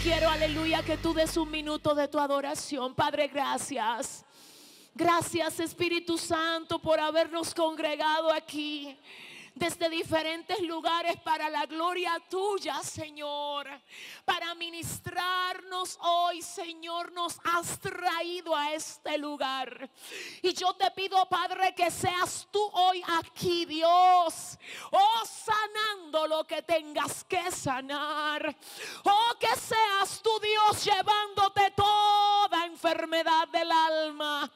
Quiero, aleluya, que tú des un minuto de tu adoración. Padre, gracias. Gracias Espíritu Santo por habernos congregado aquí desde diferentes lugares para la gloria tuya, Señor. Para ministrarnos hoy, Señor, nos has traído a este lugar. Y yo te pido, Padre, que seas tú hoy aquí, Dios. Oh, sanando lo que tengas que sanar. Oh, que seas tú, Dios, llevándote toda enfermedad del alma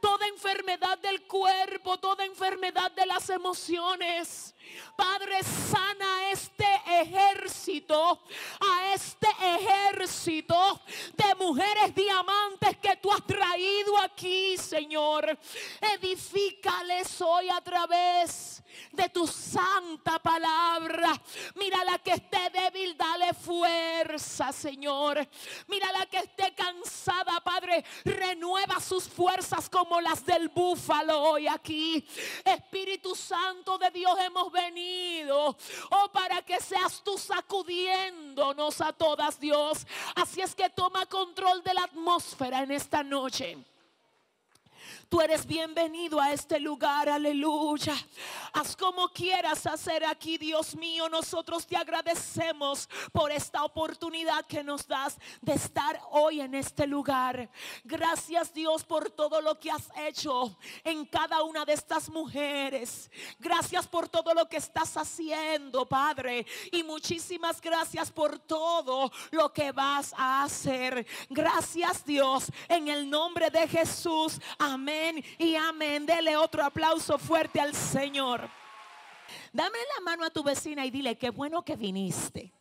toda enfermedad del cuerpo, toda enfermedad de las emociones. Padre, sana este ejército, a este ejército de mujeres diamantes que tú has traído aquí, Señor. Edifícales hoy a través de tu santa palabra. Mira la que esté débil, dale fuerza, Señor. Mira la que esté cansada, Padre, renueva sus fuerzas como las del búfalo hoy aquí. Espíritu Santo de Dios, hemos venido, oh, para que seas tú sacudiéndonos a todas, Dios. Así es que toma control de la atmósfera en esta noche. Tú eres bienvenido a este lugar, aleluya. Haz como quieras hacer aquí, Dios mío. Nosotros te agradecemos por esta oportunidad que nos das de estar hoy en este lugar. Gracias Dios por todo lo que has hecho en cada una de estas mujeres. Gracias por todo lo que estás haciendo, Padre. Y muchísimas gracias por todo lo que vas a hacer. Gracias Dios en el nombre de Jesús. Amén y amén. Dele otro aplauso fuerte al Señor. Dame la mano a tu vecina y dile, qué bueno que viniste.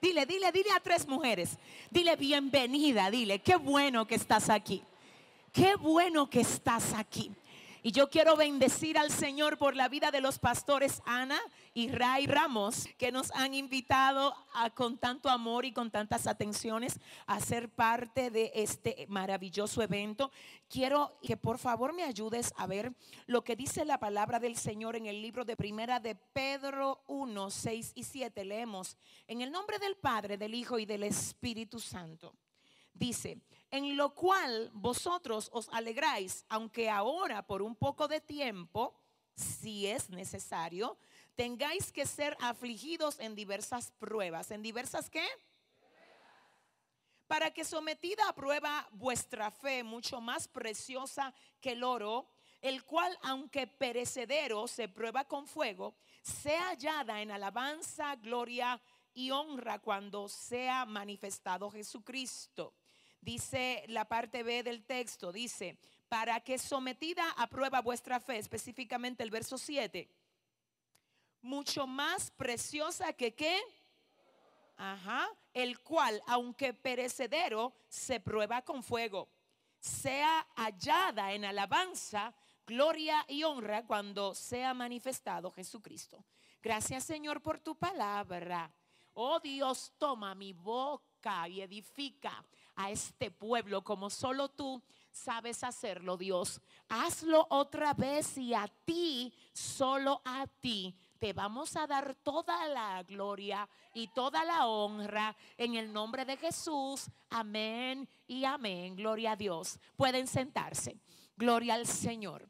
Dile, dile, dile a tres mujeres. Dile, bienvenida, dile, qué bueno que estás aquí. Qué bueno que estás aquí. Y yo quiero bendecir al Señor por la vida de los pastores Ana y Ray Ramos, que nos han invitado con tanto amor y con tantas atenciones a ser parte de este maravilloso evento. Quiero que por favor me ayudes a ver lo que dice la palabra del Señor en el libro de Primera de Pedro 1, 6 y 7. Leemos, en el nombre del Padre, del Hijo y del Espíritu Santo. Dice, en lo cual vosotros os alegráis, aunque ahora por un poco de tiempo, si es necesario, tengáis que ser afligidos en diversas pruebas. ¿En diversas qué? Para que sometida a prueba vuestra fe, mucho más preciosa que el oro, el cual, aunque perecedero, se prueba con fuego, sea hallada en alabanza, gloria y honra cuando sea manifestado Jesucristo dice la parte B del texto, dice, para que sometida a prueba vuestra fe, específicamente el verso 7, mucho más preciosa que qué? Ajá, el cual, aunque perecedero, se prueba con fuego, sea hallada en alabanza, gloria y honra cuando sea manifestado Jesucristo. Gracias Señor por tu palabra. Oh Dios, toma mi boca y edifica a este pueblo como solo tú sabes hacerlo, Dios. Hazlo otra vez y a ti, solo a ti, te vamos a dar toda la gloria y toda la honra en el nombre de Jesús. Amén y amén. Gloria a Dios. Pueden sentarse. Gloria al Señor.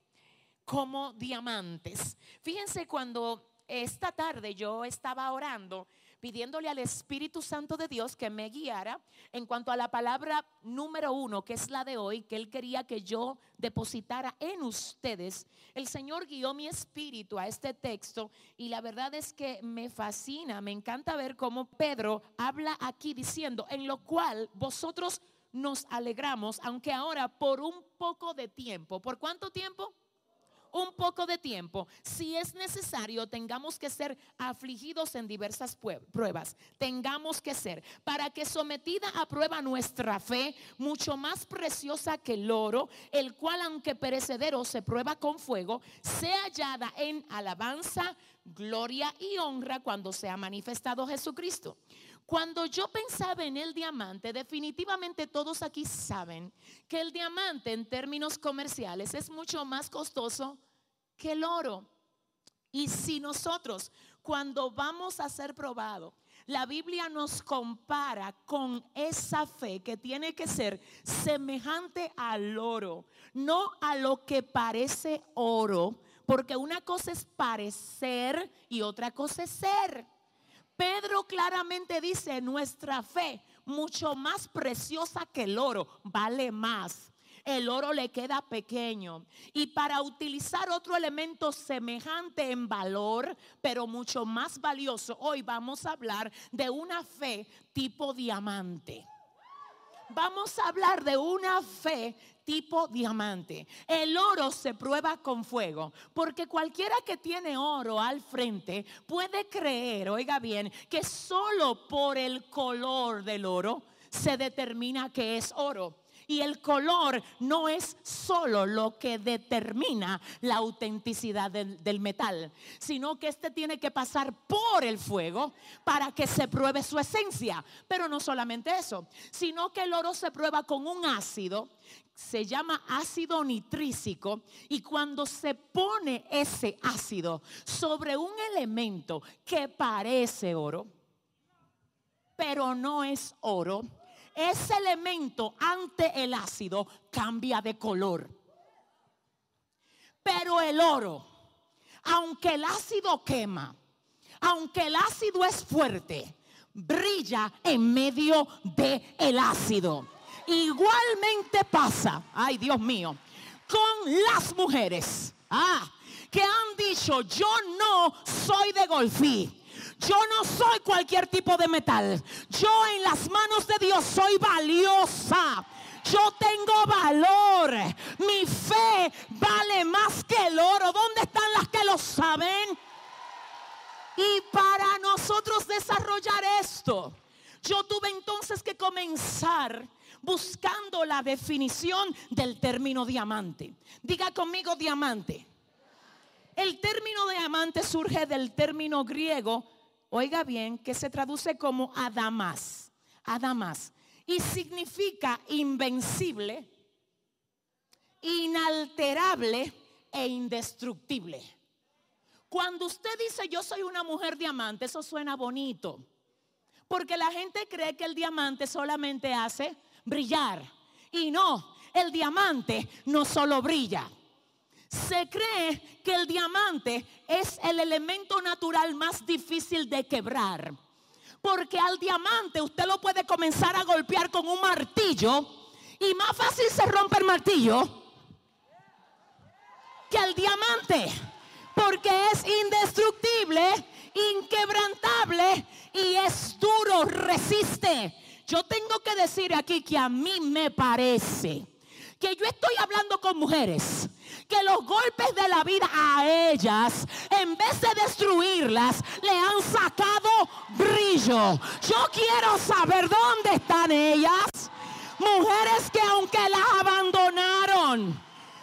Como diamantes. Fíjense cuando esta tarde yo estaba orando pidiéndole al Espíritu Santo de Dios que me guiara en cuanto a la palabra número uno, que es la de hoy, que Él quería que yo depositara en ustedes. El Señor guió mi espíritu a este texto y la verdad es que me fascina, me encanta ver cómo Pedro habla aquí diciendo, en lo cual vosotros nos alegramos, aunque ahora por un poco de tiempo. ¿Por cuánto tiempo? Un poco de tiempo, si es necesario, tengamos que ser afligidos en diversas pruebas. Tengamos que ser, para que sometida a prueba nuestra fe, mucho más preciosa que el oro, el cual aunque perecedero se prueba con fuego, sea hallada en alabanza, gloria y honra cuando sea manifestado Jesucristo. Cuando yo pensaba en el diamante, definitivamente todos aquí saben que el diamante en términos comerciales es mucho más costoso que el oro. Y si nosotros cuando vamos a ser probados, la Biblia nos compara con esa fe que tiene que ser semejante al oro, no a lo que parece oro, porque una cosa es parecer y otra cosa es ser. Pedro claramente dice, nuestra fe, mucho más preciosa que el oro, vale más. El oro le queda pequeño. Y para utilizar otro elemento semejante en valor, pero mucho más valioso, hoy vamos a hablar de una fe tipo diamante. Vamos a hablar de una fe tipo diamante. El oro se prueba con fuego, porque cualquiera que tiene oro al frente puede creer, oiga bien, que solo por el color del oro se determina que es oro. Y el color no es solo lo que determina la autenticidad del, metal, sino que este tiene que pasar por el fuego para que se pruebe su esencia. Pero no solamente eso, sino que el oro se prueba con un ácido se llama ácido nitrísico y cuando se pone ese ácido sobre un elemento que parece oro, pero no es oro, ese elemento ante el ácido cambia de color. Pero el oro, aunque el ácido quema, aunque el ácido es fuerte, brilla en medio del el ácido. Igualmente pasa, ay Dios mío, con las mujeres. Ah, que han dicho, yo no soy de golfí. Yo no soy cualquier tipo de metal. Yo en las manos de Dios soy valiosa. Yo tengo valor. Mi fe vale más que el oro. ¿Dónde están las que lo saben? Y para nosotros desarrollar esto, yo tuve entonces que comenzar buscando la definición del término diamante. Diga conmigo diamante. El término diamante surge del término griego oiga bien, que se traduce como Adamas, Adamas, y significa invencible, inalterable e indestructible. Cuando usted dice yo soy una mujer diamante, eso suena bonito, porque la gente cree que el diamante solamente hace brillar, y no, el diamante no solo brilla, se cree que el diamante es el elemento natural más difícil de quebrar. Porque al diamante usted lo puede comenzar a golpear con un martillo y más fácil se rompe el martillo que el diamante. Porque es indestructible, inquebrantable y es duro, resiste. Yo tengo que decir aquí que a mí me parece que yo estoy hablando con mujeres que los golpes de la vida a ellas, en vez de destruirlas, le han sacado brillo. Yo quiero saber dónde están ellas. Mujeres que aunque las abandonaron,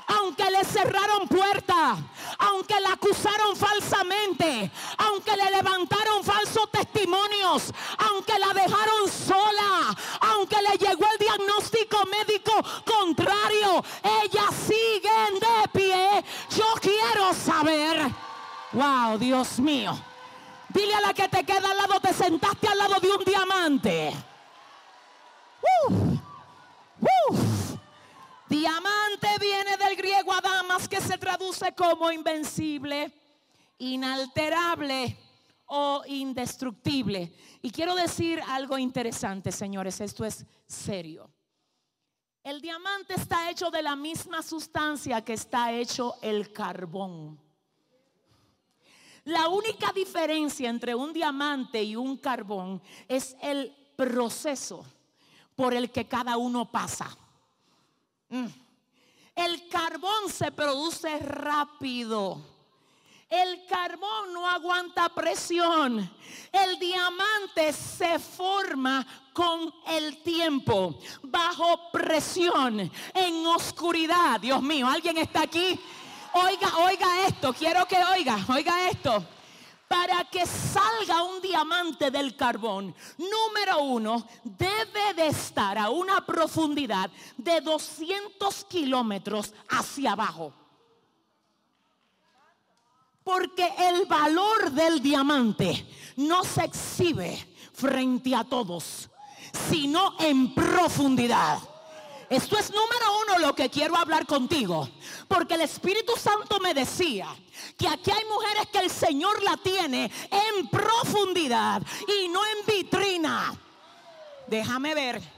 aunque le cerraron puertas, aunque la acusaron falsamente, aunque le levantaron falsos testimonios, aunque la dejaron sola, aunque le llegó el diagnóstico médico contrario, ellas siguen de pie. Yo quiero saber, wow, Dios mío. Dile a la que te queda al lado, te sentaste al lado de un diamante. Diamante viene del griego adamas que se traduce como invencible, inalterable o indestructible. Y quiero decir algo interesante, señores, esto es serio. El diamante está hecho de la misma sustancia que está hecho el carbón. La única diferencia entre un diamante y un carbón es el proceso por el que cada uno pasa. Mm. El carbón se produce rápido. El carbón no aguanta presión. El diamante se forma con el tiempo, bajo presión, en oscuridad. Dios mío, ¿alguien está aquí? Oiga, oiga esto, quiero que oiga, oiga esto. Para que salga un diamante del carbón, número uno, debe de estar a una profundidad de 200 kilómetros hacia abajo. Porque el valor del diamante no se exhibe frente a todos, sino en profundidad. Esto es número uno lo que quiero hablar contigo. Porque el Espíritu Santo me decía que aquí hay mujeres que el Señor la tiene en profundidad y no en vitrina. Déjame ver.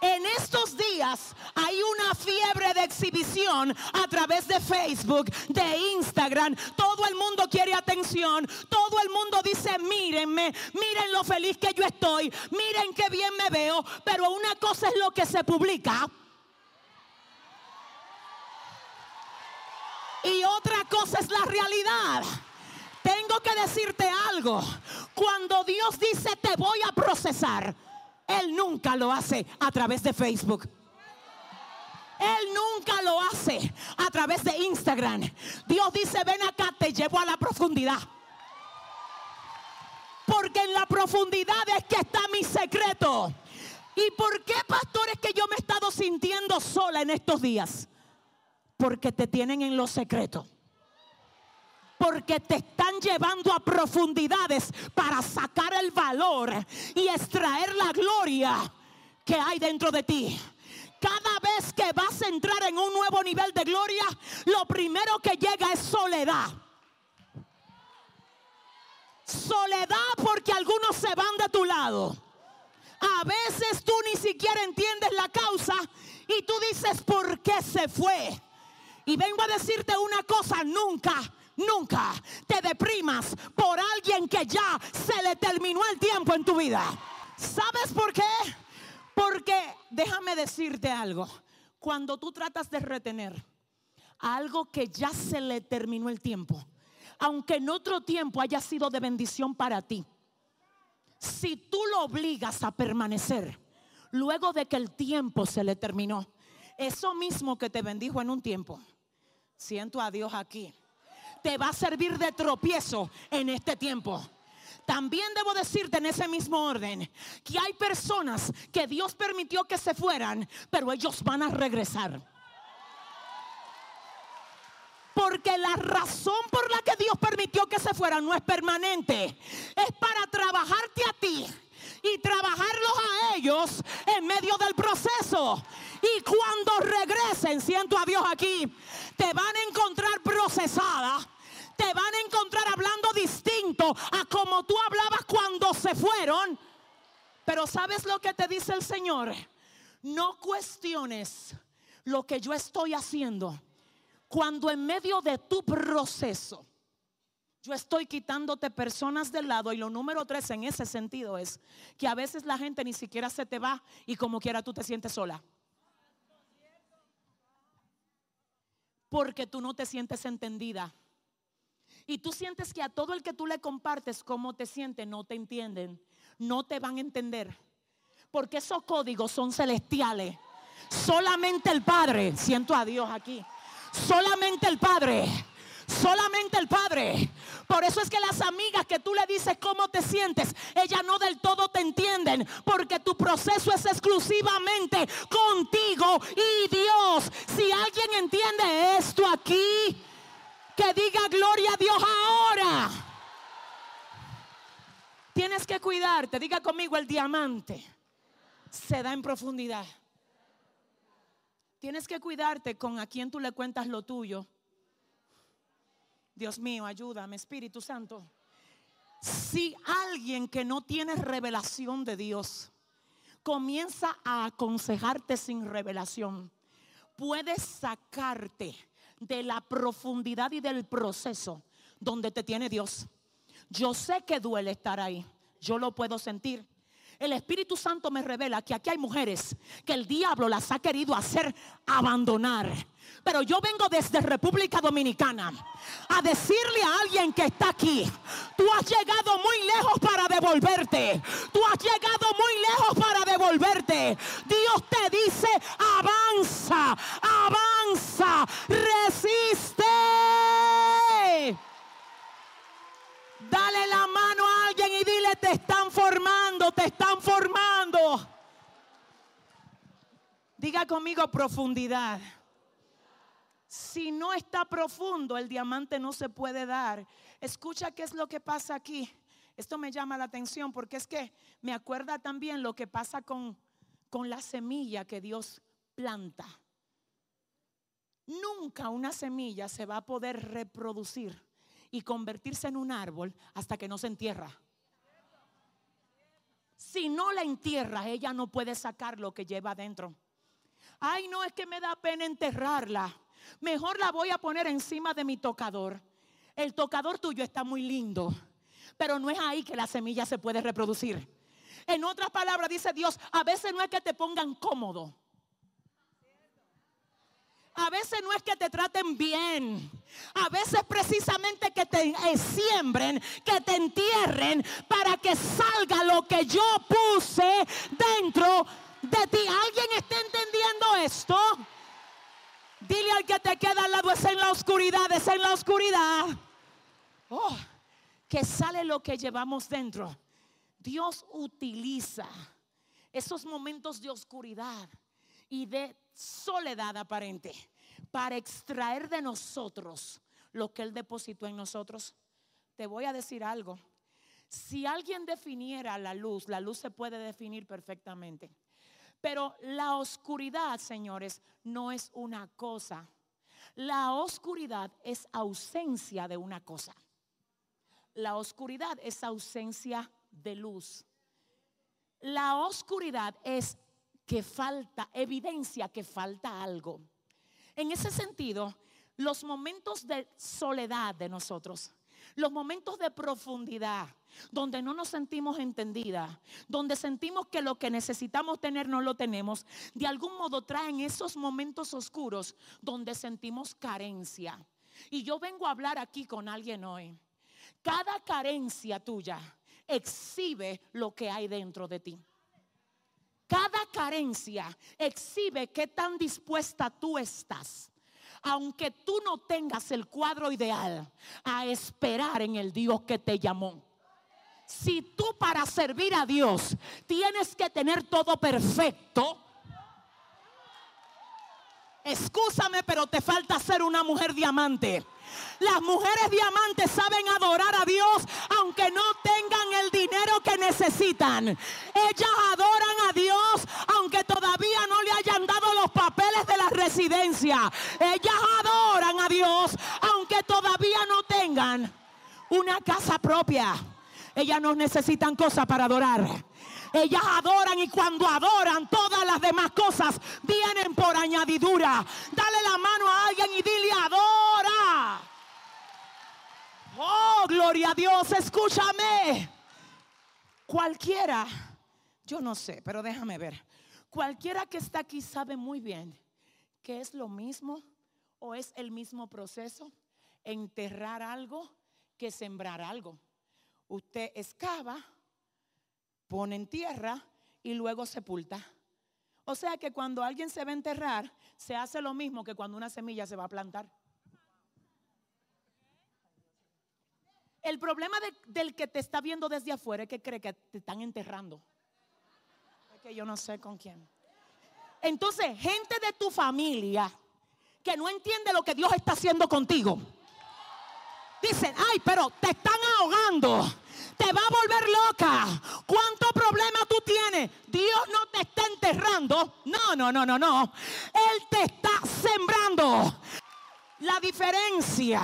En estos días hay una fiebre de exhibición a través de Facebook, de Instagram. Todo el mundo quiere atención. Todo el mundo dice, mírenme, miren lo feliz que yo estoy, miren qué bien me veo. Pero una cosa es lo que se publica. Y otra cosa es la realidad. Tengo que decirte algo. Cuando Dios dice te voy a procesar, él nunca lo hace a través de Facebook. Él nunca lo hace a través de Instagram. Dios dice, ven acá, te llevo a la profundidad. Porque en la profundidad es que está mi secreto. ¿Y por qué, pastores, que yo me he estado sintiendo sola en estos días? Porque te tienen en los secretos porque te están llevando a profundidades para sacar el valor y extraer la gloria que hay dentro de ti. Cada vez que vas a entrar en un nuevo nivel de gloria, lo primero que llega es soledad. Soledad porque algunos se van de tu lado. A veces tú ni siquiera entiendes la causa y tú dices, ¿por qué se fue? Y vengo a decirte una cosa, nunca nunca te deprimas por alguien que ya se le terminó el tiempo en tu vida. ¿Sabes por qué? Porque déjame decirte algo. Cuando tú tratas de retener algo que ya se le terminó el tiempo, aunque en otro tiempo haya sido de bendición para ti, si tú lo obligas a permanecer luego de que el tiempo se le terminó, eso mismo que te bendijo en un tiempo, siento a Dios aquí te va a servir de tropiezo en este tiempo. También debo decirte en ese mismo orden que hay personas que Dios permitió que se fueran, pero ellos van a regresar. Porque la razón por la que Dios permitió que se fueran no es permanente. Es para trabajarte a ti y trabajarlos a ellos en medio del proceso. Y cuando regresen, siento a Dios aquí, te van a encontrar procesada te van a encontrar hablando distinto a como tú hablabas cuando se fueron. Pero ¿sabes lo que te dice el Señor? No cuestiones lo que yo estoy haciendo cuando en medio de tu proceso yo estoy quitándote personas del lado y lo número tres en ese sentido es que a veces la gente ni siquiera se te va y como quiera tú te sientes sola. Porque tú no te sientes entendida y tú sientes que a todo el que tú le compartes cómo te sientes, no te entienden, no te van a entender. Porque esos códigos son celestiales. Solamente el Padre, siento a Dios aquí, solamente el Padre, solamente el Padre. Por eso es que las amigas que tú le dices cómo te sientes, ellas no del todo te entienden, porque tu proceso es exclusivamente contigo y Dios. Si alguien entiende esto aquí, que diga gloria a Dios ahora. Tienes que cuidarte. Diga conmigo el diamante. Se da en profundidad. Tienes que cuidarte con a quien tú le cuentas lo tuyo. Dios mío, ayúdame, Espíritu Santo. Si alguien que no tiene revelación de Dios comienza a aconsejarte sin revelación, puede sacarte de la profundidad y del proceso donde te tiene Dios. Yo sé que duele estar ahí, yo lo puedo sentir. El Espíritu Santo me revela que aquí hay mujeres que el diablo las ha querido hacer abandonar. Pero yo vengo desde República Dominicana a decirle a alguien que está aquí, tú has llegado muy lejos para devolverte. Tú has llegado muy lejos para devolverte. Dios te dice, avanza, avanza, resiste. Dale la mano a alguien y dile, te están formando, te están formando. Diga conmigo profundidad. Si no está profundo, el diamante no se puede dar. Escucha qué es lo que pasa aquí. Esto me llama la atención porque es que me acuerda también lo que pasa con, con la semilla que Dios planta. Nunca una semilla se va a poder reproducir y convertirse en un árbol hasta que no se entierra. Si no la entierra, ella no puede sacar lo que lleva adentro. Ay, no es que me da pena enterrarla. Mejor la voy a poner encima de mi tocador. El tocador tuyo está muy lindo, pero no es ahí que la semilla se puede reproducir. En otras palabras, dice Dios, a veces no es que te pongan cómodo. A veces no es que te traten bien. A veces precisamente que te eh, siembren, que te entierren para que salga lo que yo puse dentro de ti. ¿Alguien está entendiendo esto? Dile al que te queda al lado, es en la oscuridad, es en la oscuridad. Oh, que sale lo que llevamos dentro. Dios utiliza esos momentos de oscuridad y de soledad aparente para extraer de nosotros lo que Él depositó en nosotros. Te voy a decir algo. Si alguien definiera la luz, la luz se puede definir perfectamente. Pero la oscuridad, señores, no es una cosa. La oscuridad es ausencia de una cosa. La oscuridad es ausencia de luz. La oscuridad es que falta, evidencia que falta algo. En ese sentido, los momentos de soledad de nosotros, los momentos de profundidad, donde no nos sentimos entendidas, donde sentimos que lo que necesitamos tener no lo tenemos, de algún modo traen esos momentos oscuros donde sentimos carencia. Y yo vengo a hablar aquí con alguien hoy. Cada carencia tuya exhibe lo que hay dentro de ti. Cada carencia exhibe qué tan dispuesta tú estás aunque tú no tengas el cuadro ideal, a esperar en el Dios que te llamó. Si tú para servir a Dios tienes que tener todo perfecto, Escúchame, pero te falta ser una mujer diamante. Las mujeres diamantes saben adorar a Dios aunque no tengan el dinero que necesitan. Ellas adoran a Dios aunque todavía no le hayan dado residencia. Ellas adoran a Dios aunque todavía no tengan una casa propia. Ellas no necesitan cosas para adorar. Ellas adoran y cuando adoran todas las demás cosas vienen por añadidura. Dale la mano a alguien y dile adora. Oh, gloria a Dios, escúchame. Cualquiera, yo no sé, pero déjame ver. Cualquiera que está aquí sabe muy bien que es lo mismo o es el mismo proceso enterrar algo que sembrar algo. Usted excava, pone en tierra y luego sepulta. O sea que cuando alguien se va a enterrar, se hace lo mismo que cuando una semilla se va a plantar. El problema del que te está viendo desde afuera es que cree que te están enterrando. Es que yo no sé con quién. Entonces, gente de tu familia que no entiende lo que Dios está haciendo contigo. Dicen, ay, pero te están ahogando te va a volver loca. ¿Cuánto problema tú tienes? Dios no te está enterrando. No, no, no, no, no. Él te está sembrando. La diferencia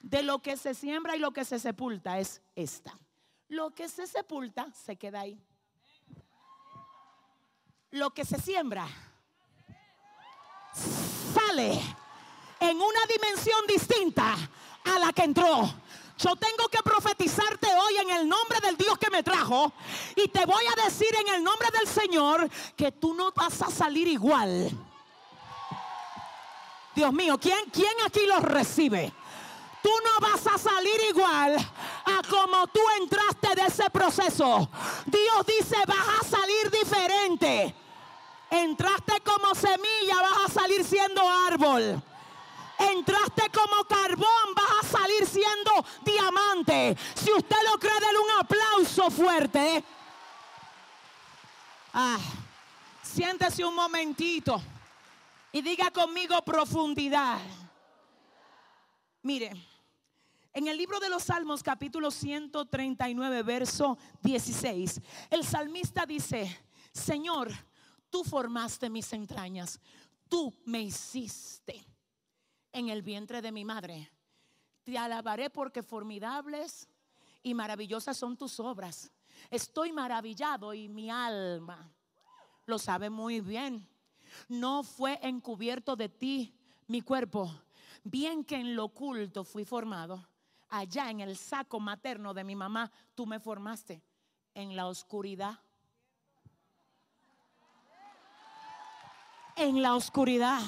de lo que se siembra y lo que se sepulta es esta. Lo que se sepulta se queda ahí. Lo que se siembra sale en una dimensión distinta a la que entró. Yo tengo que profetizarte hoy en el nombre del Dios que me trajo y te voy a decir en el nombre del Señor que tú no vas a salir igual. Dios mío, ¿quién, quién aquí los recibe? Tú no vas a salir igual a como tú entraste de ese proceso. Dios dice, vas a salir diferente. Entraste como semilla, vas a salir siendo árbol. Entraste como carbón, vas a salir siendo diamante. Si usted lo cree, denle un aplauso fuerte. Ah, siéntese un momentito y diga conmigo profundidad. Mire, en el libro de los Salmos capítulo 139, verso 16, el salmista dice, Señor, tú formaste mis entrañas, tú me hiciste en el vientre de mi madre. Te alabaré porque formidables y maravillosas son tus obras. Estoy maravillado y mi alma lo sabe muy bien. No fue encubierto de ti mi cuerpo, bien que en lo oculto fui formado. Allá en el saco materno de mi mamá, tú me formaste en la oscuridad. En la oscuridad,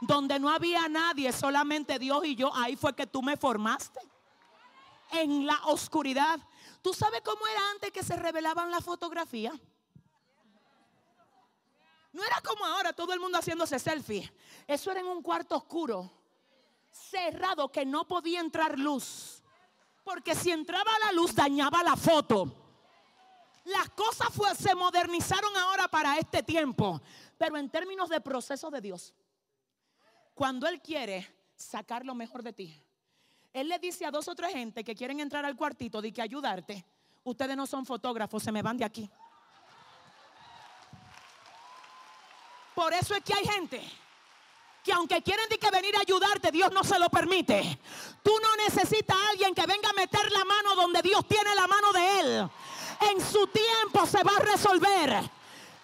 donde no había nadie, solamente Dios y yo, ahí fue que tú me formaste. En la oscuridad. ¿Tú sabes cómo era antes que se revelaban las fotografías? No era como ahora todo el mundo haciéndose selfie. Eso era en un cuarto oscuro, cerrado, que no podía entrar luz. Porque si entraba la luz dañaba la foto. Las cosas se modernizaron ahora para este tiempo. Pero en términos de proceso de Dios, cuando Él quiere sacar lo mejor de ti, Él le dice a dos o tres gente que quieren entrar al cuartito de que ayudarte, ustedes no son fotógrafos, se me van de aquí. Por eso es que hay gente que aunque quieren que venir a ayudarte, Dios no se lo permite. Tú no necesitas a alguien que venga a meter la mano donde Dios tiene la mano de Él. En su tiempo se va a resolver.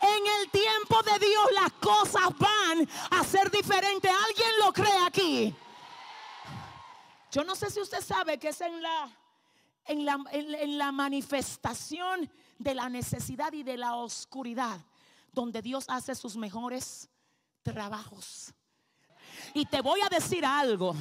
En el tiempo de cosas van a ser diferentes. ¿Alguien lo cree aquí? Yo no sé si usted sabe que es en la, en la, en la manifestación de la necesidad y de la oscuridad donde Dios hace sus mejores trabajos. Y te voy a decir algo.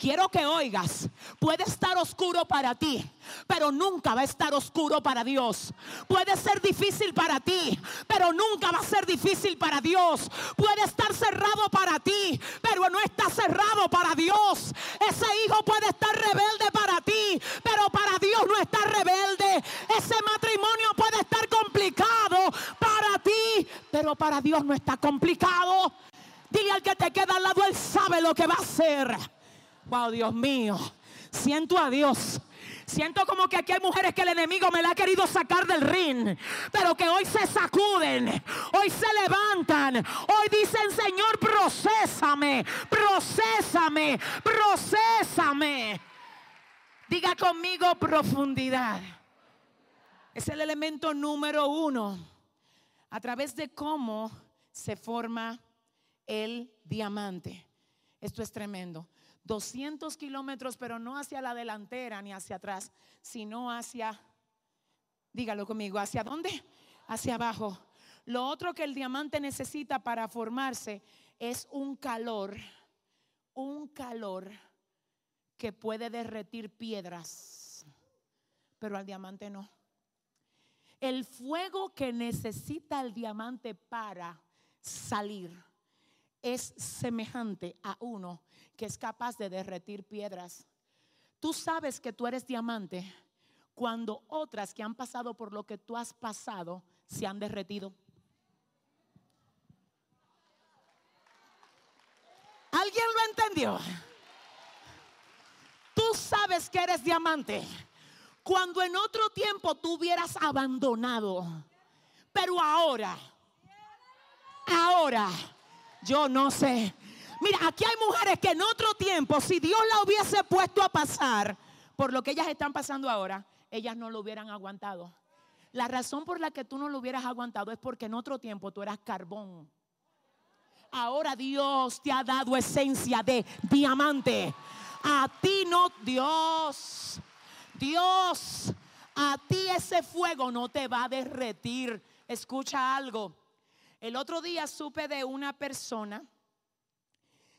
Quiero que oigas, puede estar oscuro para ti, pero nunca va a estar oscuro para Dios. Puede ser difícil para ti, pero nunca va a ser difícil para Dios. Puede estar cerrado para ti, pero no está cerrado para Dios. Ese hijo puede estar rebelde para ti, pero para Dios no está rebelde. Ese matrimonio puede estar complicado para ti, pero para Dios no está complicado. Dile al que te queda al lado, Él sabe lo que va a hacer. Wow, Dios mío. Siento a Dios. Siento como que aquí hay mujeres que el enemigo me la ha querido sacar del ring, pero que hoy se sacuden, hoy se levantan, hoy dicen, Señor, procésame, procésame, procésame. Diga conmigo profundidad. Es el elemento número uno a través de cómo se forma el diamante. Esto es tremendo. 200 kilómetros, pero no hacia la delantera ni hacia atrás, sino hacia, dígalo conmigo, ¿hacia dónde? Hacia abajo. Lo otro que el diamante necesita para formarse es un calor, un calor que puede derretir piedras, pero al diamante no. El fuego que necesita el diamante para salir es semejante a uno que es capaz de derretir piedras. Tú sabes que tú eres diamante cuando otras que han pasado por lo que tú has pasado se han derretido. ¿Alguien lo entendió? Tú sabes que eres diamante cuando en otro tiempo tú hubieras abandonado. Pero ahora, ahora, yo no sé Mira, aquí hay mujeres que en otro tiempo, si Dios la hubiese puesto a pasar por lo que ellas están pasando ahora, ellas no lo hubieran aguantado. La razón por la que tú no lo hubieras aguantado es porque en otro tiempo tú eras carbón. Ahora Dios te ha dado esencia de diamante. A ti no, Dios, Dios A ti ese fuego no te va a derretir. Escucha algo. El otro día supe de una persona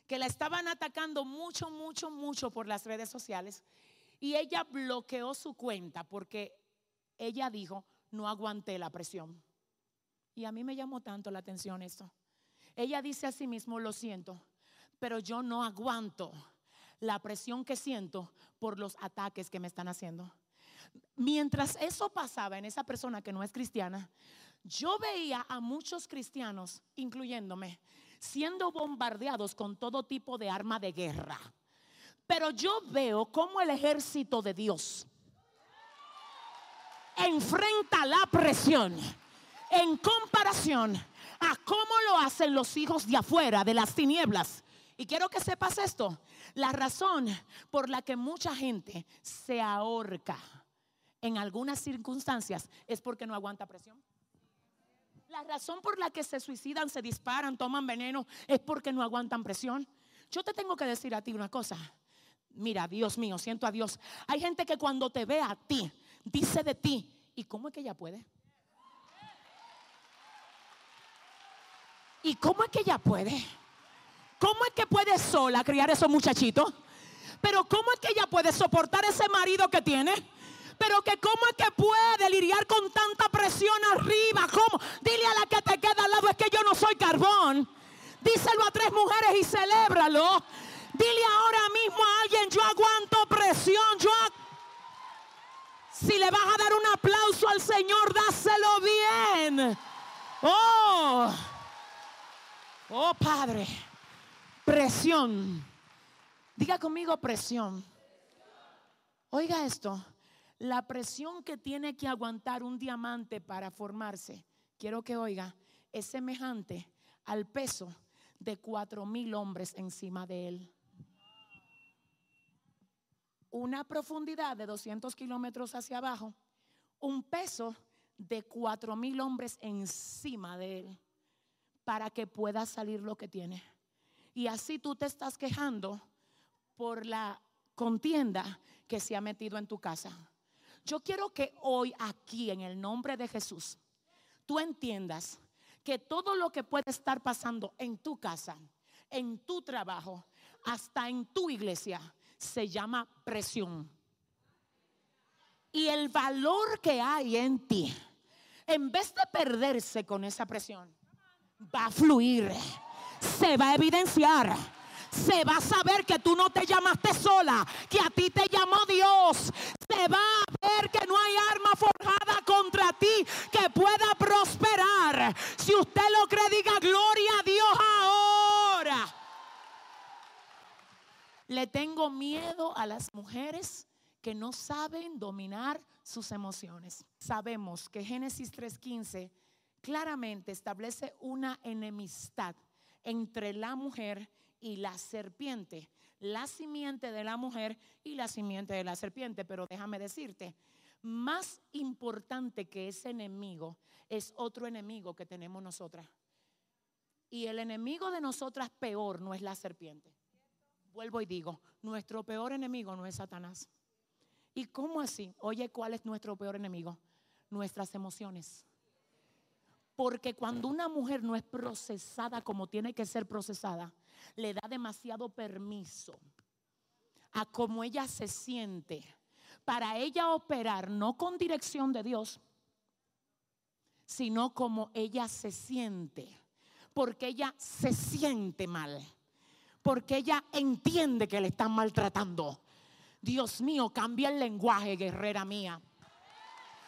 que la estaban atacando mucho, mucho, mucho por las redes sociales y ella bloqueó su cuenta porque ella dijo, no aguanté la presión. Y a mí me llamó tanto la atención esto. Ella dice a sí mismo, lo siento, pero yo no aguanto la presión que siento por los ataques que me están haciendo. Mientras eso pasaba en esa persona que no es cristiana, yo veía a muchos cristianos, incluyéndome, siendo bombardeados con todo tipo de arma de guerra. Pero yo veo cómo el ejército de Dios enfrenta la presión en comparación a cómo lo hacen los hijos de afuera, de las tinieblas. Y quiero que sepas esto, la razón por la que mucha gente se ahorca en algunas circunstancias es porque no aguanta presión. La razón por la que se suicidan, se disparan, toman veneno, es porque no aguantan presión. Yo te tengo que decir a ti una cosa. Mira, Dios mío, siento a Dios. Hay gente que cuando te ve a ti, dice de ti, ¿y cómo es que ella puede? ¿Y cómo es que ella puede? ¿Cómo es que puede sola criar esos muchachitos? Pero ¿cómo es que ella puede soportar ese marido que tiene? Pero que cómo es que puede lidiar con tanta presión arriba. ¿Cómo? Dile a la que te queda al lado es que yo no soy carbón. Díselo a tres mujeres y celébralo. Dile ahora mismo a alguien, yo aguanto presión, yo si le vas a dar un aplauso al Señor, dáselo bien. Oh, oh Padre, presión. Diga conmigo presión. Oiga esto, la presión que tiene que aguantar un diamante para formarse, quiero que oiga, es semejante al peso de cuatro mil hombres encima de él. Una profundidad de 200 kilómetros hacia abajo, un peso de cuatro mil hombres encima de él para que pueda salir lo que tiene. Y así tú te estás quejando por la contienda que se ha metido en tu casa. Yo quiero que hoy aquí, en el nombre de Jesús, tú entiendas que todo lo que puede estar pasando en tu casa, en tu trabajo, hasta en tu iglesia, se llama presión. Y el valor que hay en ti, en vez de perderse con esa presión, va a fluir, se va a evidenciar se va a saber que tú no te llamaste sola, que a ti te llamó Dios. Se va a ver que no hay arma forjada contra ti que pueda prosperar. Si usted lo cree, diga gloria a Dios ahora. Le tengo miedo a las mujeres que no saben dominar sus emociones. Sabemos que Génesis 3:15 claramente establece una enemistad entre la mujer y la serpiente, la simiente de la mujer y la simiente de la serpiente. Pero déjame decirte, más importante que ese enemigo es otro enemigo que tenemos nosotras. Y el enemigo de nosotras peor no es la serpiente. Vuelvo y digo, nuestro peor enemigo no es Satanás. ¿Y cómo así? Oye, ¿cuál es nuestro peor enemigo? Nuestras emociones. Porque cuando una mujer no es procesada como tiene que ser procesada, le da demasiado permiso a cómo ella se siente para ella operar no con dirección de Dios, sino como ella se siente, porque ella se siente mal, porque ella entiende que le están maltratando. Dios mío, cambia el lenguaje, guerrera mía.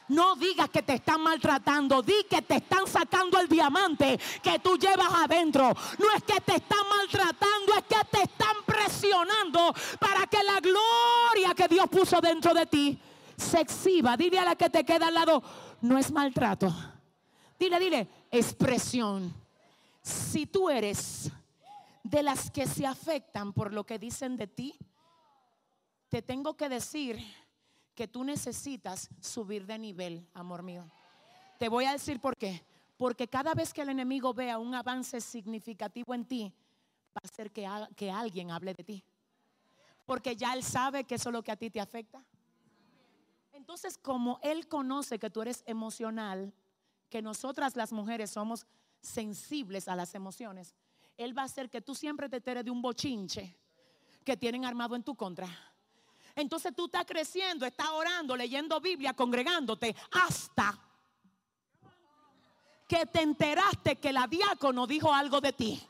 No digas que te están maltratando, di que te están sacando el diamante que tú llevas adentro. No es que te están maltratando, es que te están presionando para que la gloria que Dios puso dentro de ti se exhiba. Dile a la que te queda al lado, no es maltrato. Dile, dile, expresión. Si tú eres de las que se afectan por lo que dicen de ti, te tengo que decir que tú necesitas subir de nivel, amor mío. Te voy a decir por qué. Porque cada vez que el enemigo vea un avance significativo en ti, va a hacer que, que alguien hable de ti. Porque ya él sabe que eso es lo que a ti te afecta. Entonces, como Él conoce que tú eres emocional, que nosotras las mujeres somos sensibles a las emociones, Él va a hacer que tú siempre te enteres de un bochinche que tienen armado en tu contra. Entonces tú estás creciendo, estás orando, leyendo Biblia, congregándote, hasta que te enteraste que la diácono dijo algo de ti.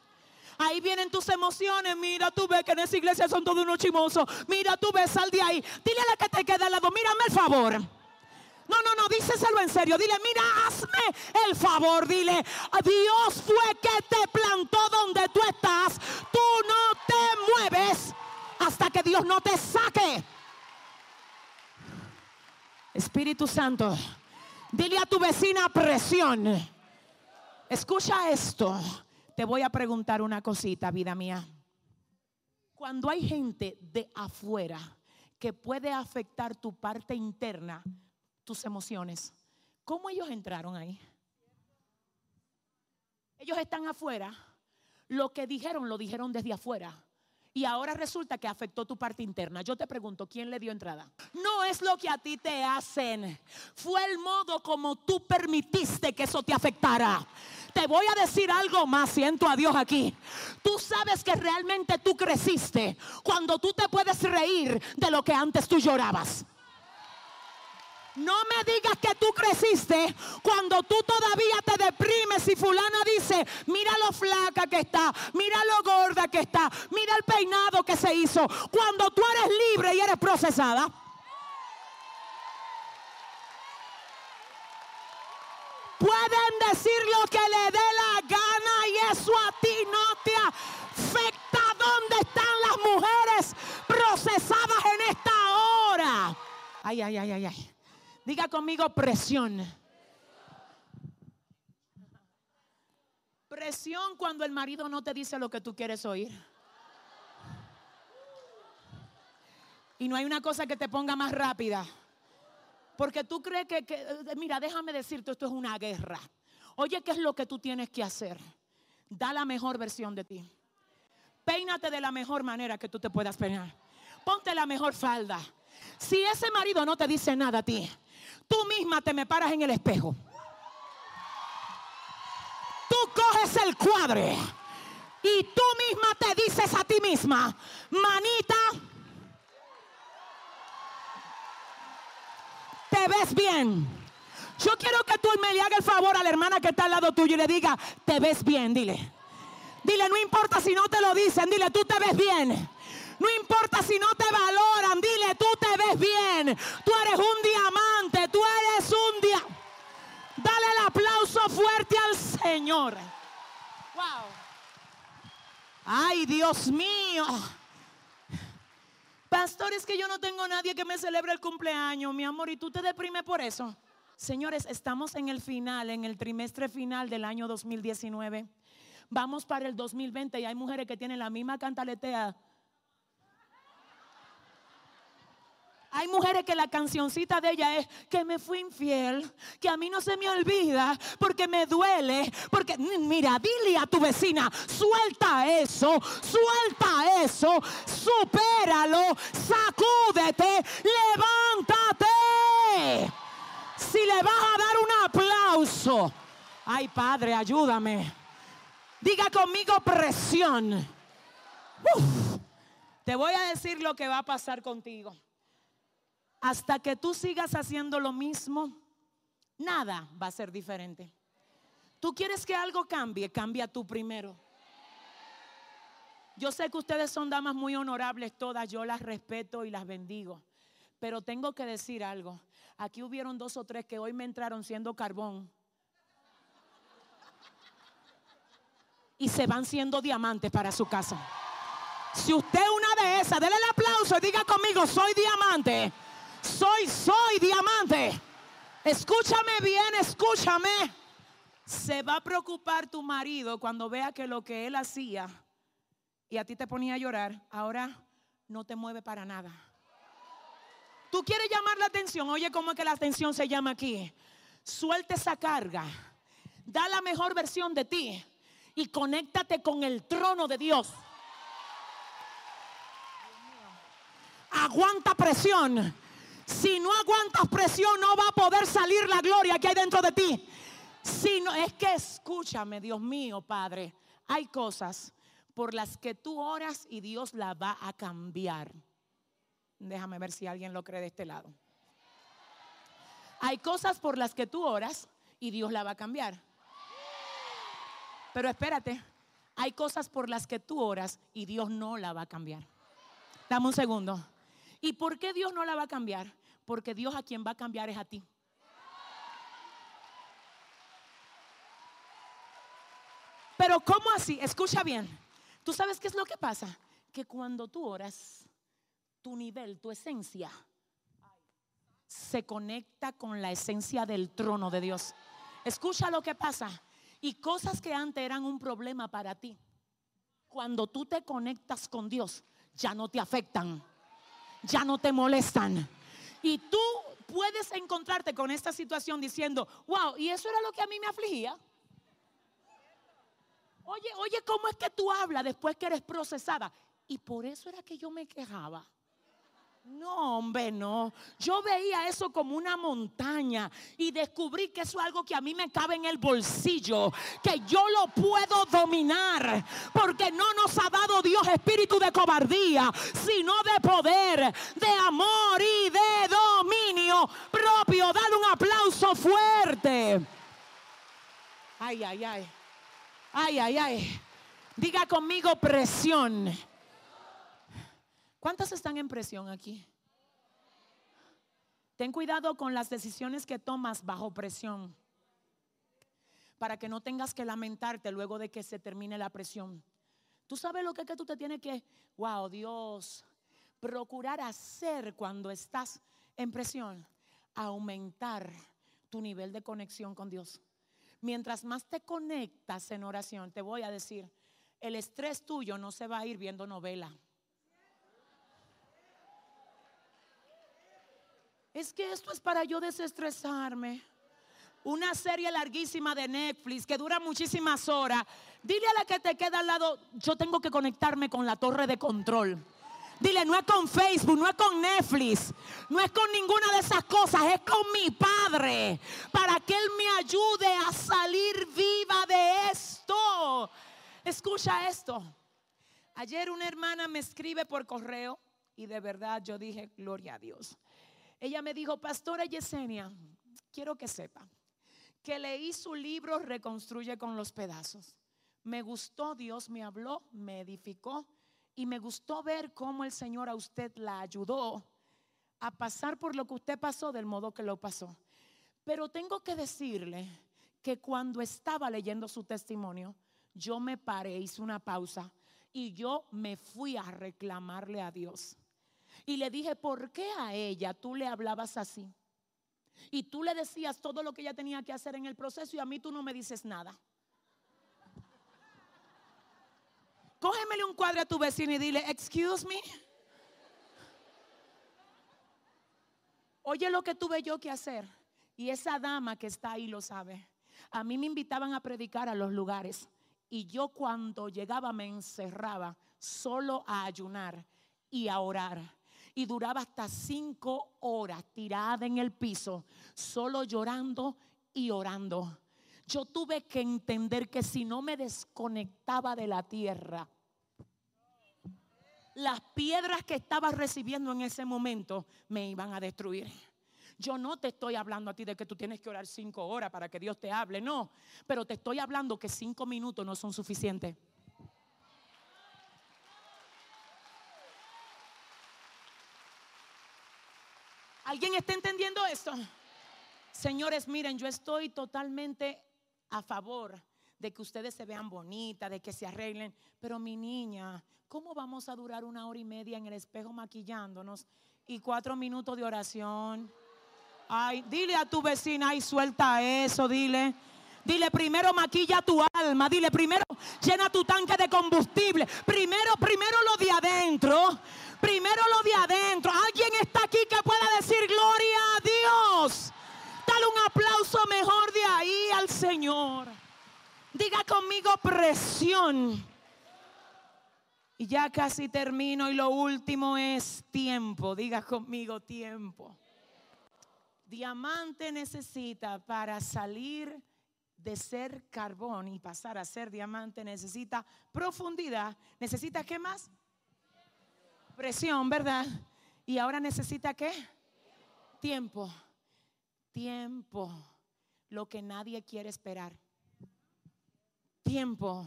Ahí vienen tus emociones. Mira, tú ves que en esa iglesia son todos unos chimosos. Mira, tú ves, sal de ahí. Dile a la que te queda al lado, mírame el favor. No, no, no, díseselo en serio. Dile, mira, hazme el favor. Dile, Dios fue que te plantó donde tú estás. Tú no te mueves hasta que Dios no te saque. Espíritu Santo, dile a tu vecina presión. Escucha esto. Te voy a preguntar una cosita, vida mía. Cuando hay gente de afuera que puede afectar tu parte interna, tus emociones, ¿cómo ellos entraron ahí? Ellos están afuera. Lo que dijeron, lo dijeron desde afuera. Y ahora resulta que afectó tu parte interna. Yo te pregunto, ¿quién le dio entrada? No es lo que a ti te hacen. Fue el modo como tú permitiste que eso te afectara. Te voy a decir algo más, siento a Dios aquí. Tú sabes que realmente tú creciste cuando tú te puedes reír de lo que antes tú llorabas. No me digas que tú creciste cuando tú todavía te deprimes y fulana dice, mira lo flaca que está, mira lo gorda que está, mira el peinado que se hizo. Cuando tú eres libre y eres procesada. Pueden decir lo que le dé la gana y eso a ti no te afecta. ¿Dónde están las mujeres procesadas en esta hora? Ay, ay, ay, ay, ay. Diga conmigo presión. Presión cuando el marido no te dice lo que tú quieres oír. Y no hay una cosa que te ponga más rápida. Porque tú crees que, eh, mira, déjame decirte, esto es una guerra. Oye, ¿qué es lo que tú tienes que hacer? Da la mejor versión de ti. Peínate de la mejor manera que tú te puedas peinar. Ponte la mejor falda. Si ese marido no te dice nada a ti, tú misma te me paras en el espejo. Tú coges el cuadre y tú misma te dices a ti misma, manita, te ves bien. Yo quiero que tú me le hagas el favor a la hermana que está al lado tuyo y le diga, te ves bien, dile. Dile, no importa si no te lo dicen, dile, tú te ves bien. No importa si no te valoran, dile, tú te ves bien. Tú eres un diamante, tú eres un día. Dale el aplauso fuerte al Señor. Wow. Ay, Dios mío. Pastor, es que yo no tengo nadie que me celebre el cumpleaños, mi amor, y tú te deprimes por eso. Señores, estamos en el final, en el trimestre final del año 2019. Vamos para el 2020 y hay mujeres que tienen la misma cantaletea Hay mujeres que la cancioncita de ella es que me fui infiel, que a mí no se me olvida porque me duele, porque mira, dile a tu vecina, suelta eso, suelta eso, supéralo, sacúdete, levántate. Si le vas a dar un aplauso, ay Padre, ayúdame. Diga conmigo presión. te voy a decir lo que va a pasar contigo hasta que tú sigas haciendo lo mismo, nada va a ser diferente. Tú quieres que algo cambie, cambia tú primero. Yo sé que ustedes son damas muy honorables todas, yo las respeto y las bendigo, pero tengo que decir algo. Aquí hubieron dos o tres que hoy me entraron siendo carbón. Y se van siendo diamantes para su casa. Si usted es una de esas, déle el aplauso y diga conmigo, soy diamante soy, soy diamante. Escúchame bien, escúchame. Se va a preocupar tu marido cuando vea que lo que él hacía y a ti te ponía a llorar, ahora no te mueve para nada. Tú quieres llamar la atención, oye cómo es que la atención se llama aquí. Suelta esa carga, da la mejor versión de ti y conéctate con el trono de Dios. Aguanta presión Si no aguantas presión, no va a poder salir la gloria que hay dentro de ti. Si no, es que escúchame, Dios mío, Padre. Hay cosas por las que tú oras y Dios la va a cambiar. Déjame ver si alguien lo cree de este lado. Hay cosas por las que tú oras y Dios la va a cambiar. Pero espérate, hay cosas por las que tú oras y Dios no la va a cambiar. Dame un segundo. ¿Y por qué Dios no la va a cambiar? Porque Dios a quien va a cambiar es a ti. Pero ¿cómo así? Escucha bien. ¿Tú sabes qué es lo que pasa? Que cuando tú oras, tu nivel, tu esencia, se conecta con la esencia del trono de Dios. Escucha lo que pasa. Y cosas que antes eran un problema para ti, cuando tú te conectas con Dios, ya no te afectan, ya no te molestan. Y tú puedes encontrarte con esta situación diciendo, wow, y eso era lo que a mí me afligía. Oye, oye, ¿cómo es que tú hablas después que eres procesada? Y por eso era que yo me quejaba. No, hombre, no. Yo veía eso como una montaña y descubrí que eso es algo que a mí me cabe en el bolsillo, que yo lo puedo dominar, porque no nos ha dado Dios espíritu de cobardía, sino de poder, de amor y de dominio propio. Dale un aplauso fuerte. Ay, ay, ay. Ay, ay, ay. Diga conmigo presión. ¿Cuántas están en presión aquí? Ten cuidado con las decisiones que tomas bajo presión para que no tengas que lamentarte luego de que se termine la presión. Tú sabes lo que es que tú te tienes que, wow, Dios, procurar hacer cuando estás en presión, aumentar tu nivel de conexión con Dios mientras más te conectas en oración, te voy a decir, el estrés tuyo no se va a ir viendo novela. Es que esto es para yo desestresarme. Una serie larguísima de Netflix que dura muchísimas horas. Dile a la que te queda al lado, yo tengo que conectarme con la torre de control. Dile, no es con Facebook, no es con Netflix, no es con ninguna de esas cosas, es con mi Padre, para que Él me ayude a salir viva de esto. Escucha esto. Ayer una hermana me escribe por correo y de verdad yo dije, gloria a Dios. Ella me dijo, Pastora Yesenia, quiero que sepa que leí su libro Reconstruye con los pedazos. Me gustó, Dios me habló, me edificó y me gustó ver cómo el Señor a usted la ayudó a pasar por lo que usted pasó del modo que lo pasó. Pero tengo que decirle que cuando estaba leyendo su testimonio, yo me paré, hice una pausa y yo me fui a reclamarle a Dios. Y le dije, ¿por qué a ella tú le hablabas así? Y tú le decías todo lo que ella tenía que hacer en el proceso y a mí tú no me dices nada. Cógemele un cuadro a tu vecino y dile, excuse me. Oye lo que tuve yo que hacer. Y esa dama que está ahí lo sabe. A mí me invitaban a predicar a los lugares. Y yo cuando llegaba me encerraba solo a ayunar y a orar. Y duraba hasta cinco horas tirada en el piso, solo llorando y orando. Yo tuve que entender que si no me desconectaba de la tierra, las piedras que estaba recibiendo en ese momento me iban a destruir. Yo no te estoy hablando a ti de que tú tienes que orar cinco horas para que Dios te hable, no. Pero te estoy hablando que cinco minutos no son suficientes. ¿Alguien está entendiendo esto? Señores, miren, yo estoy totalmente a favor de que ustedes se vean bonitas, de que se arreglen, pero mi niña, ¿cómo vamos a durar una hora y media en el espejo maquillándonos y cuatro minutos de oración? Ay, dile a tu vecina, ay, suelta eso, dile. Dile primero maquilla tu alma, dile primero llena tu tanque de combustible. Primero, primero lo de adentro. Primero lo de adentro. Alguien aplauso mejor de ahí al Señor. Diga conmigo presión. Y ya casi termino y lo último es tiempo. Diga conmigo tiempo. diamante necesita para salir de ser carbón y pasar a ser diamante necesita profundidad. ¿Necesita qué más? Presión, ¿verdad? Y ahora necesita qué? Tiempo. Tiempo. Lo que nadie quiere esperar. Tiempo.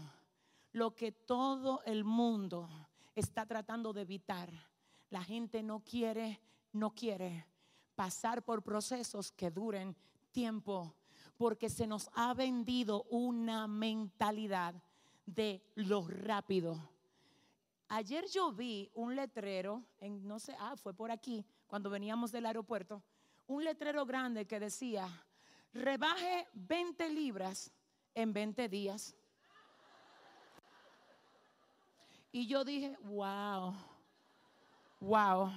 Lo que todo el mundo está tratando de evitar. La gente no quiere, no quiere pasar por procesos que duren tiempo, porque se nos ha vendido una mentalidad de lo rápido. Ayer yo vi un letrero, en, no sé, ah, fue por aquí, cuando veníamos del aeropuerto, un letrero grande que decía, rebaje 20 libras en 20 días. Y yo dije, wow, wow,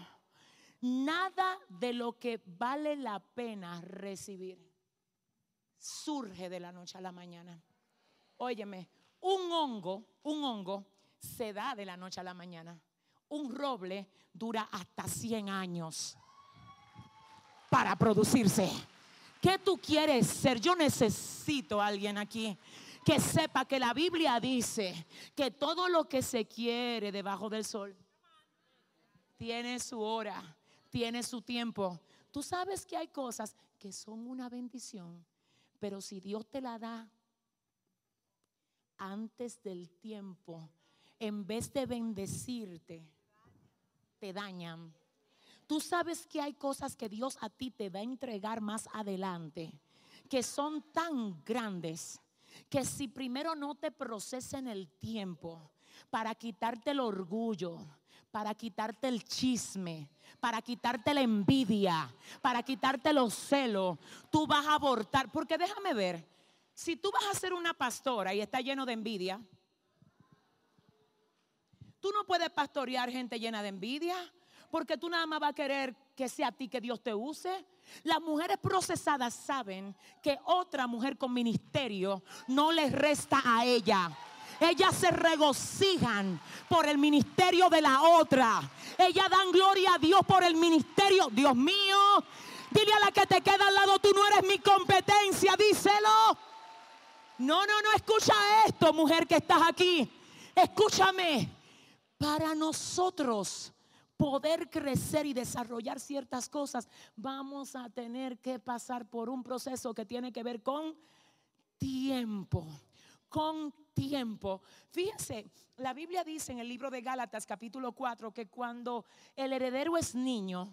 nada de lo que vale la pena recibir surge de la noche a la mañana. Óyeme, un hongo, un hongo se da de la noche a la mañana. Un roble dura hasta 100 años para producirse. ¿Qué tú quieres ser? Yo necesito a alguien aquí que sepa que la Biblia dice que todo lo que se quiere debajo del sol tiene su hora, tiene su tiempo. Tú sabes que hay cosas que son una bendición, pero si Dios te la da antes del tiempo, en vez de bendecirte, te dañan. Tú sabes que hay cosas que Dios a ti te va a entregar más adelante, que son tan grandes que si primero no te procesen el tiempo para quitarte el orgullo, para quitarte el chisme, para quitarte la envidia, para quitarte los celos, tú vas a abortar. Porque déjame ver, si tú vas a ser una pastora y está lleno de envidia, tú no puedes pastorear gente llena de envidia, porque tú nada más vas a querer que sea a ti que Dios te use. Las mujeres procesadas saben que otra mujer con ministerio no les resta a ella. Ellas se regocijan por el ministerio de la otra. Ellas dan gloria a Dios por el ministerio. Dios mío, dile a la que te queda al lado, tú no eres mi competencia, díselo. No, no, no, escucha esto, mujer que estás aquí. Escúchame. Para nosotros poder crecer y desarrollar ciertas cosas, vamos a tener que pasar por un proceso que tiene que ver con tiempo, con tiempo. Fíjense, la Biblia dice en el libro de Gálatas capítulo 4 que cuando el heredero es niño,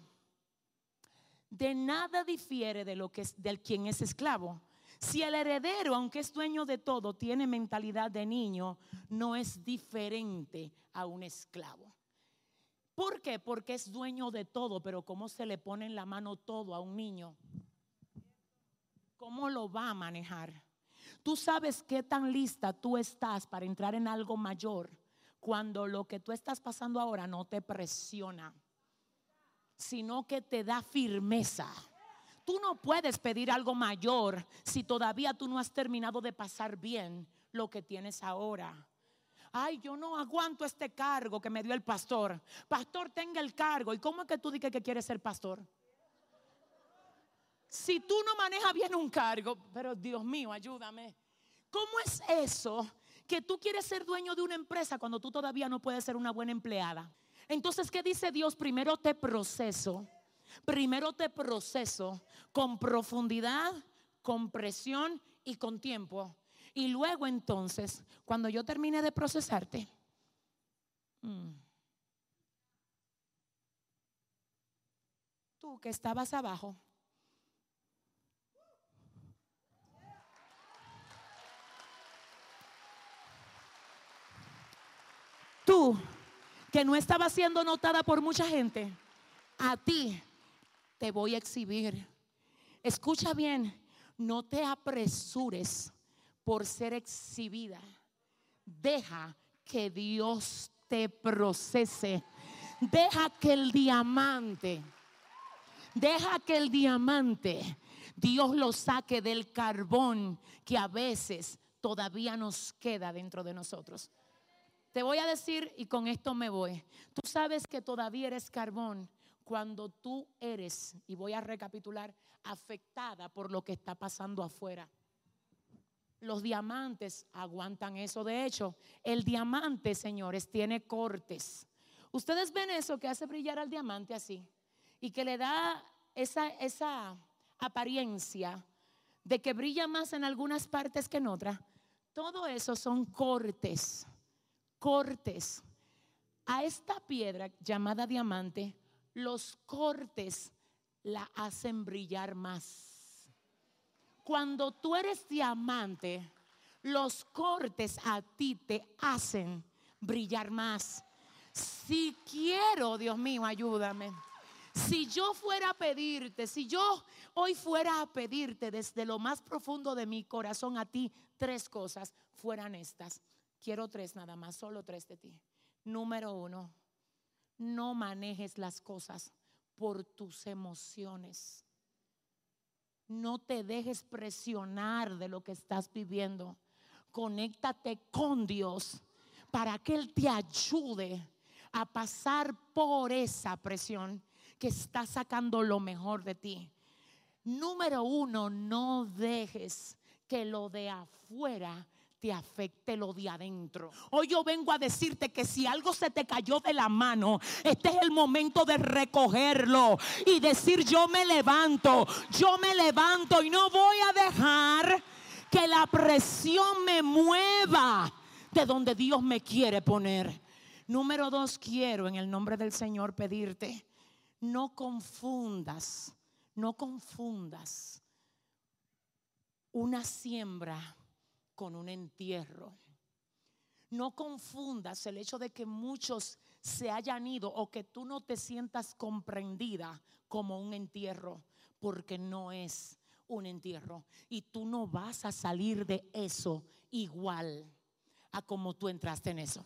de nada difiere de lo que es del quien es esclavo. Si el heredero, aunque es dueño de todo, tiene mentalidad de niño, no es diferente a un esclavo. ¿Por qué? Porque es dueño de todo, pero ¿cómo se le pone en la mano todo a un niño? ¿Cómo lo va a manejar? Tú sabes qué tan lista tú estás para entrar en algo mayor cuando lo que tú estás pasando ahora no te presiona, sino que te da firmeza. Tú no puedes pedir algo mayor si todavía tú no has terminado de pasar bien lo que tienes ahora ay, yo no aguanto este cargo que me dio el pastor. Pastor, tenga el cargo. ¿Y cómo es que tú dices que quieres ser pastor? Si tú no manejas bien un cargo, pero Dios mío, ayúdame. ¿Cómo es eso que tú quieres ser dueño de una empresa cuando tú todavía no puedes ser una buena empleada? Entonces, ¿qué dice Dios? Primero te proceso. Primero te proceso con profundidad, con presión y con tiempo. Y luego entonces, cuando yo termine de procesarte, mm, tú que estabas abajo, tú que no estabas siendo notada por mucha gente, a ti te voy a exhibir. Escucha bien, no te apresures por ser exhibida. Deja que Dios te procese. Deja que el diamante, deja que el diamante, Dios lo saque del carbón que a veces todavía nos queda dentro de nosotros. Te voy a decir, y con esto me voy, tú sabes que todavía eres carbón cuando tú eres, y voy a recapitular, afectada por lo que está pasando afuera. Los diamantes aguantan eso. De hecho, el diamante, señores, tiene cortes. Ustedes ven eso que hace brillar al diamante así y que le da esa, esa apariencia de que brilla más en algunas partes que en otras. Todo eso son cortes, cortes. A esta piedra llamada diamante los cortes la hacen brillar más. Cuando tú eres diamante, los cortes a ti te hacen brillar más. Si quiero, Dios mío, ayúdame. Si yo fuera a pedirte, si yo hoy fuera a pedirte desde lo más profundo de mi corazón a ti tres cosas, fueran estas. Quiero tres nada más, solo tres de ti. Número uno, no manejes las cosas por tus emociones. No te dejes presionar de lo que estás viviendo. Conéctate con Dios para que Él te ayude a pasar por esa presión que está sacando lo mejor de ti. Número uno, no dejes que lo de afuera te afecte lo de adentro. Hoy yo vengo a decirte que si algo se te cayó de la mano, este es el momento de recogerlo y decir yo me levanto, yo me levanto y no voy a dejar que la presión me mueva de donde Dios me quiere poner. Número dos, quiero en el nombre del Señor pedirte, no confundas, no confundas una siembra con un entierro. No confundas el hecho de que muchos se hayan ido o que tú no te sientas comprendida como un entierro, porque no es un entierro. Y tú no vas a salir de eso igual a como tú entraste en eso.